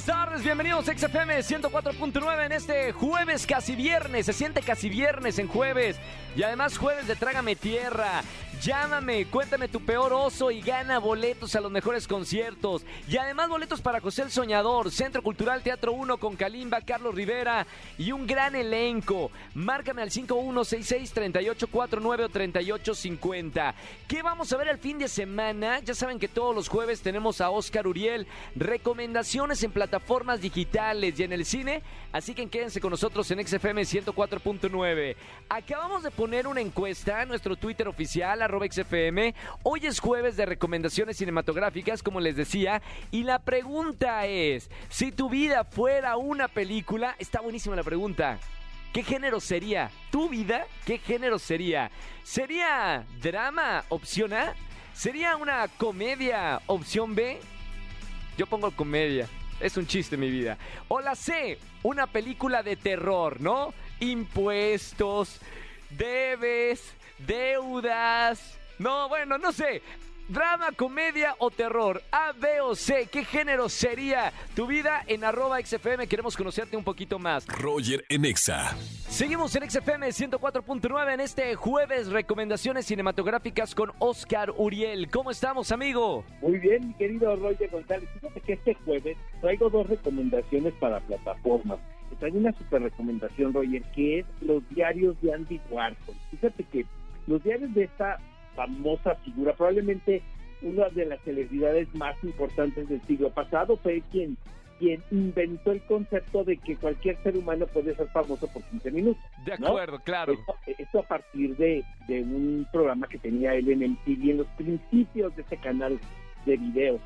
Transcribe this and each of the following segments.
Buenas tardes, bienvenidos a XFM 104.9 en este jueves casi viernes. Se siente casi viernes en jueves. Y además jueves de Trágame Tierra. Llámame, cuéntame tu peor oso y gana boletos a los mejores conciertos. Y además boletos para José el Soñador, Centro Cultural Teatro 1 con Kalimba, Carlos Rivera y un gran elenco. Márcame al 5166-3849 o 3850. ¿Qué vamos a ver el fin de semana? Ya saben que todos los jueves tenemos a Oscar Uriel. Recomendaciones en plataformas digitales y en el cine. Así que quédense con nosotros en XFM 104.9. Acabamos de poner una encuesta en nuestro Twitter oficial arroba XFM. Hoy es jueves de recomendaciones cinematográficas, como les decía, y la pregunta es, si tu vida fuera una película, está buenísima la pregunta. ¿Qué género sería? ¿Tu vida? ¿Qué género sería? ¿Sería drama, opción A? ¿Sería una comedia, opción B? Yo pongo comedia. Es un chiste mi vida. O la C, una película de terror, ¿no? Impuestos, debes, deudas. No, bueno, no sé. Drama, comedia o terror. A, B o C. ¿Qué género sería tu vida en arroba XFM? Queremos conocerte un poquito más. Roger en Exa. Seguimos en XFM 104.9 en este jueves. Recomendaciones cinematográficas con Oscar Uriel. ¿Cómo estamos, amigo? Muy bien, mi querido Roger González. Fíjate que este jueves traigo dos recomendaciones para plataformas. Traigo una super recomendación, Roger, que es los diarios de Andy Warhol. Fíjate que los diarios de esta famosa figura, probablemente una de las celebridades más importantes del siglo pasado, fue quien, quien inventó el concepto de que cualquier ser humano puede ser famoso por 15 minutos. De acuerdo, claro. Esto, esto, a partir de, de, un programa que tenía él en MTV en los principios de ese canal de videos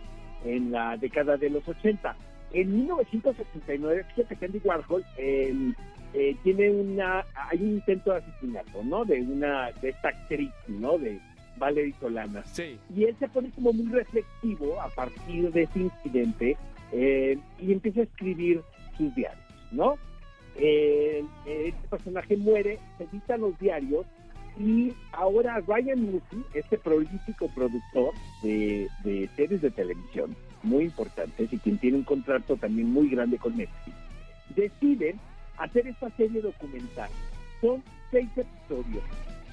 en la década de los 80. En 1969, fíjate que Andy Warhol eh, eh, tiene una, hay un intento de asesinato, ¿no? De una, de esta actriz, ¿no? De Valerie Solana. Sí. Y él se pone como muy reflexivo a partir de ese incidente eh, y empieza a escribir sus diarios, ¿no? Eh, este personaje muere, se edita los diarios y ahora Ryan Murphy, este prolífico productor de, de series de televisión muy importantes y quien tiene un contrato también muy grande con Netflix, deciden hacer esta serie documental. Son seis episodios.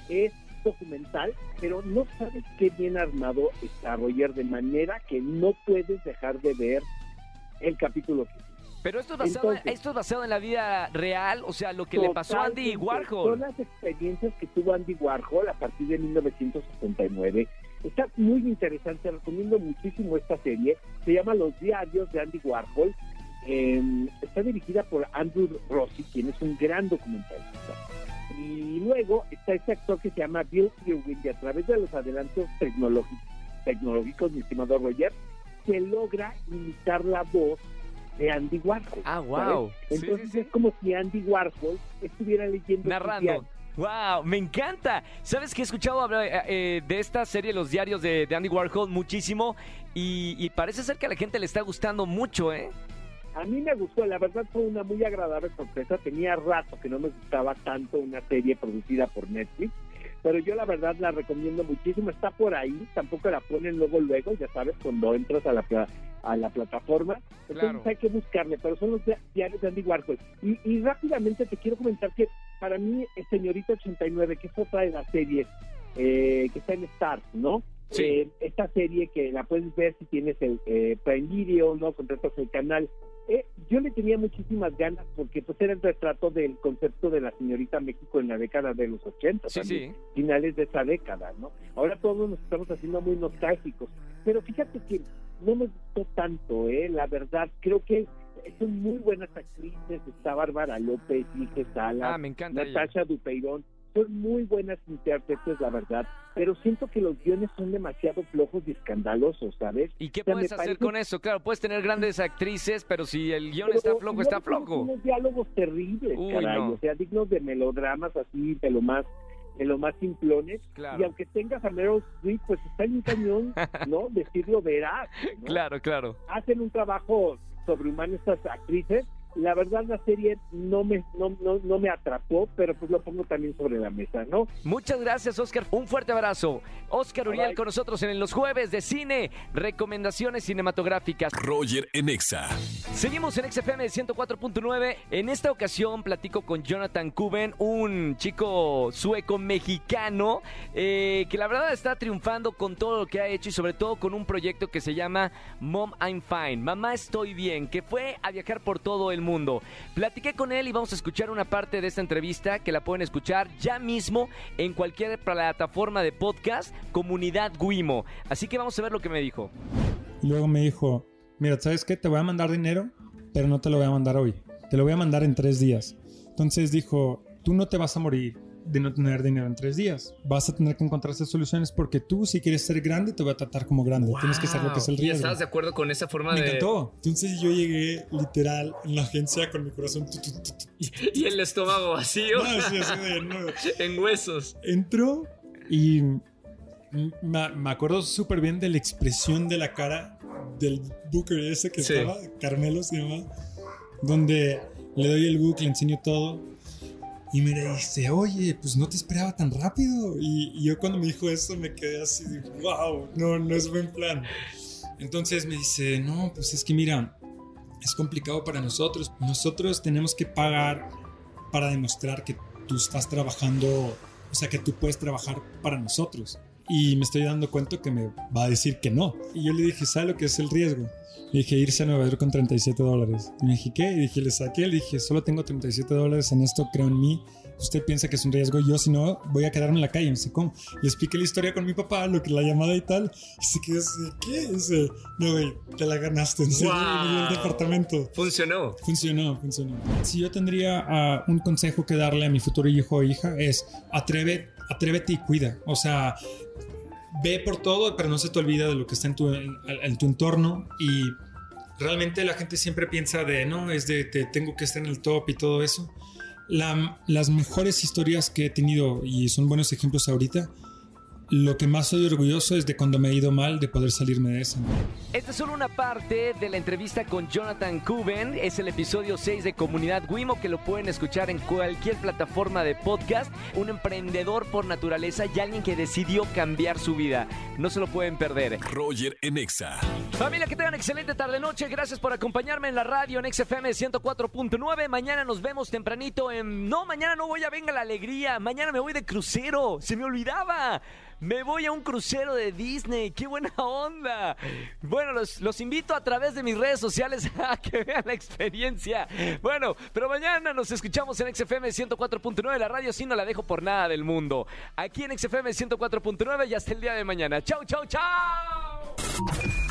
Es documental, pero no sabes qué bien armado está Roger, de manera que no puedes dejar de ver el capítulo que pero esto es, basado, Entonces, esto es basado en la vida real, o sea, lo que le pasó a Andy Warhol. Son las experiencias que tuvo Andy Warhol a partir de 1969. Está muy interesante, recomiendo muchísimo esta serie. Se llama Los Diarios de Andy Warhol. Eh, está dirigida por Andrew Rossi, quien es un gran documentalista. Y luego está este actor que se llama Bill Irwin, y a través de los adelantos tecnológicos, tecnológicos mi estimado Roger, se logra imitar la voz de Andy Warhol. Ah, wow. ¿sabes? Entonces sí, sí, sí. es como si Andy Warhol estuviera leyendo. Narrando. ¡Wow! Me encanta. ¿Sabes que he escuchado hablar eh, de esta serie, Los Diarios de, de Andy Warhol, muchísimo? Y, y, parece ser que a la gente le está gustando mucho, ¿eh? A mí me gustó, la verdad fue una muy agradable sorpresa. Tenía rato que no me gustaba tanto una serie producida por Netflix, pero yo la verdad la recomiendo muchísimo. Está por ahí, tampoco la ponen luego, luego, ya sabes, cuando entras a la, a la plataforma. Entonces Claro. hay que buscarle, pero son los diarios de Andy Warhol. Y, y rápidamente te quiero comentar que para mí, Señorita 89, que es otra de las series eh, que está en Stars, ¿no? Sí. Eh, esta serie que la puedes ver si tienes el eh, Prime Video, ¿no? Contratas el canal. Yo le tenía muchísimas ganas porque pues era el retrato del concepto de la señorita México en la década de los 80, Sí, también, sí. finales de esa década, ¿no? Ahora todos nos estamos haciendo muy nostálgicos, pero fíjate que no me gustó tanto, ¿eh? La verdad, creo que son muy buenas actrices, está Bárbara López, Mije Sala, Ah, me encanta ella. Natasha Dupeirón, son muy buenas intérpretes, la verdad, pero siento que los guiones son demasiado flojos y escandalosos, ¿sabes? ¿Y qué O sea, puedes hacer parece- con eso? Claro, puedes tener grandes actrices, pero si el guion Pero está flojo, está flojo. Unos diálogos terribles, Uy, caray, no. o sea, dignos de melodramas así, de lo más de lo más simplones. Claro. Y aunque tengas a Meryl Streep, pues está en un cañón, ¿no? Decirlo verás. ¿no? Claro, claro. Hacen un trabajo sobrehumano estas actrices, la verdad la serie no me, no, no, no me atrapó, pero pues lo pongo también sobre la mesa, ¿no? Muchas gracias, Oscar. Un fuerte abrazo. Oscar Uriel Bye. con nosotros en los jueves de cine, recomendaciones cinematográficas. Roger en Exa. Seguimos en XFM 104.9. En esta ocasión platico con Jonathan Kuben, un chico sueco mexicano eh, que la verdad está triunfando con todo lo que ha hecho y sobre todo con un proyecto que se llama Mom I'm Fine, Mamá Estoy Bien, que fue a viajar por todo el mundo. Platiqué con él y vamos a escuchar una parte de esta entrevista que la pueden escuchar ya mismo en cualquier plataforma de podcast, Comunidad Guimo. Así que vamos a ver lo que me dijo. Luego me dijo, mira, ¿sabes qué? Te voy a mandar dinero, pero no te lo voy a mandar hoy. Te lo voy a mandar en tres días. Entonces dijo, tú no te vas a morir de no tener dinero en tres días. Vas a tener que encontrarse soluciones porque tú, si quieres ser grande, te voy a tratar como grande. Tienes que saber lo que es el ¿Y riesgo. estabas de acuerdo con esa forma Me de...? encantó. Entonces yo llegué literal en la agencia con mi corazón. tu, tu, tu. Y el estómago vacío No, sí, así de, no. en huesos. Entró y me, me acuerdo súper bien de la expresión de la cara del Booker ese que Sí. estaba, Carmelo se llama, donde le doy el book, le enseño todo y me dice, oye, pues no te esperaba tan rápido. Y, y yo cuando me dijo eso me quedé así, de, wow, no, no es buen plan. Entonces me dice, no, pues es que mira, es complicado para nosotros. Nosotros tenemos que pagar para demostrar que tú estás trabajando, o sea, que tú puedes trabajar para nosotros. Y me estoy dando cuenta que me va a decir que no. Y yo le dije, ¿sabe lo que es el riesgo? Dije, irse a Nueva York con 37 dólares. Y me dije, ¿qué? Y dije, le saqué, le dije, solo tengo 37 dólares en esto, creo en mí. Usted piensa que es un riesgo, yo si no, voy a quedarme en la calle, no sé cómo. Le expliqué la historia con mi papá, lo que la llamada y tal. Y se quedó así, ¿qué? Dice, no, güey, te la ganaste, en serio, Wow. me el departamento. Funcionó. Funcionó, funcionó. Si yo tendría ah, un consejo que darle a mi futuro hijo o hija es atreve, atrévete y cuida. O sea, ve por todo, pero no se te olvida de lo que está en tu, en, en tu entorno y realmente la gente siempre piensa de, no, es de, te tengo que estar en el top y todo eso. La- las mejores historias que he tenido, y son buenos ejemplos ahorita, lo que más soy orgulloso es de cuando me he ido mal, de poder salirme de eso. Esta es solo una parte de la entrevista con Jonathan Kuben. Es el episodio 6 de Comunidad Wimo que lo pueden escuchar en cualquier plataforma de podcast. Un emprendedor por naturaleza y alguien que decidió cambiar su vida. No se lo pueden perder. Roger en Exa. Familia, que tengan excelente tarde-noche. Gracias por acompañarme en la radio en XFM 104.9. Mañana nos vemos tempranito en... No, mañana no voy a Venga la Alegría. Mañana me voy de crucero. Se me olvidaba. Me voy a un crucero de Disney. ¡Qué buena onda! Bueno, los, los invito a través de mis redes sociales a que vean la experiencia. Bueno, pero mañana nos escuchamos en XFM 104.9. La radio sí no la dejo por nada del mundo. Aquí en XFM 104.9 y hasta el día de mañana. ¡Chau, chau, chau!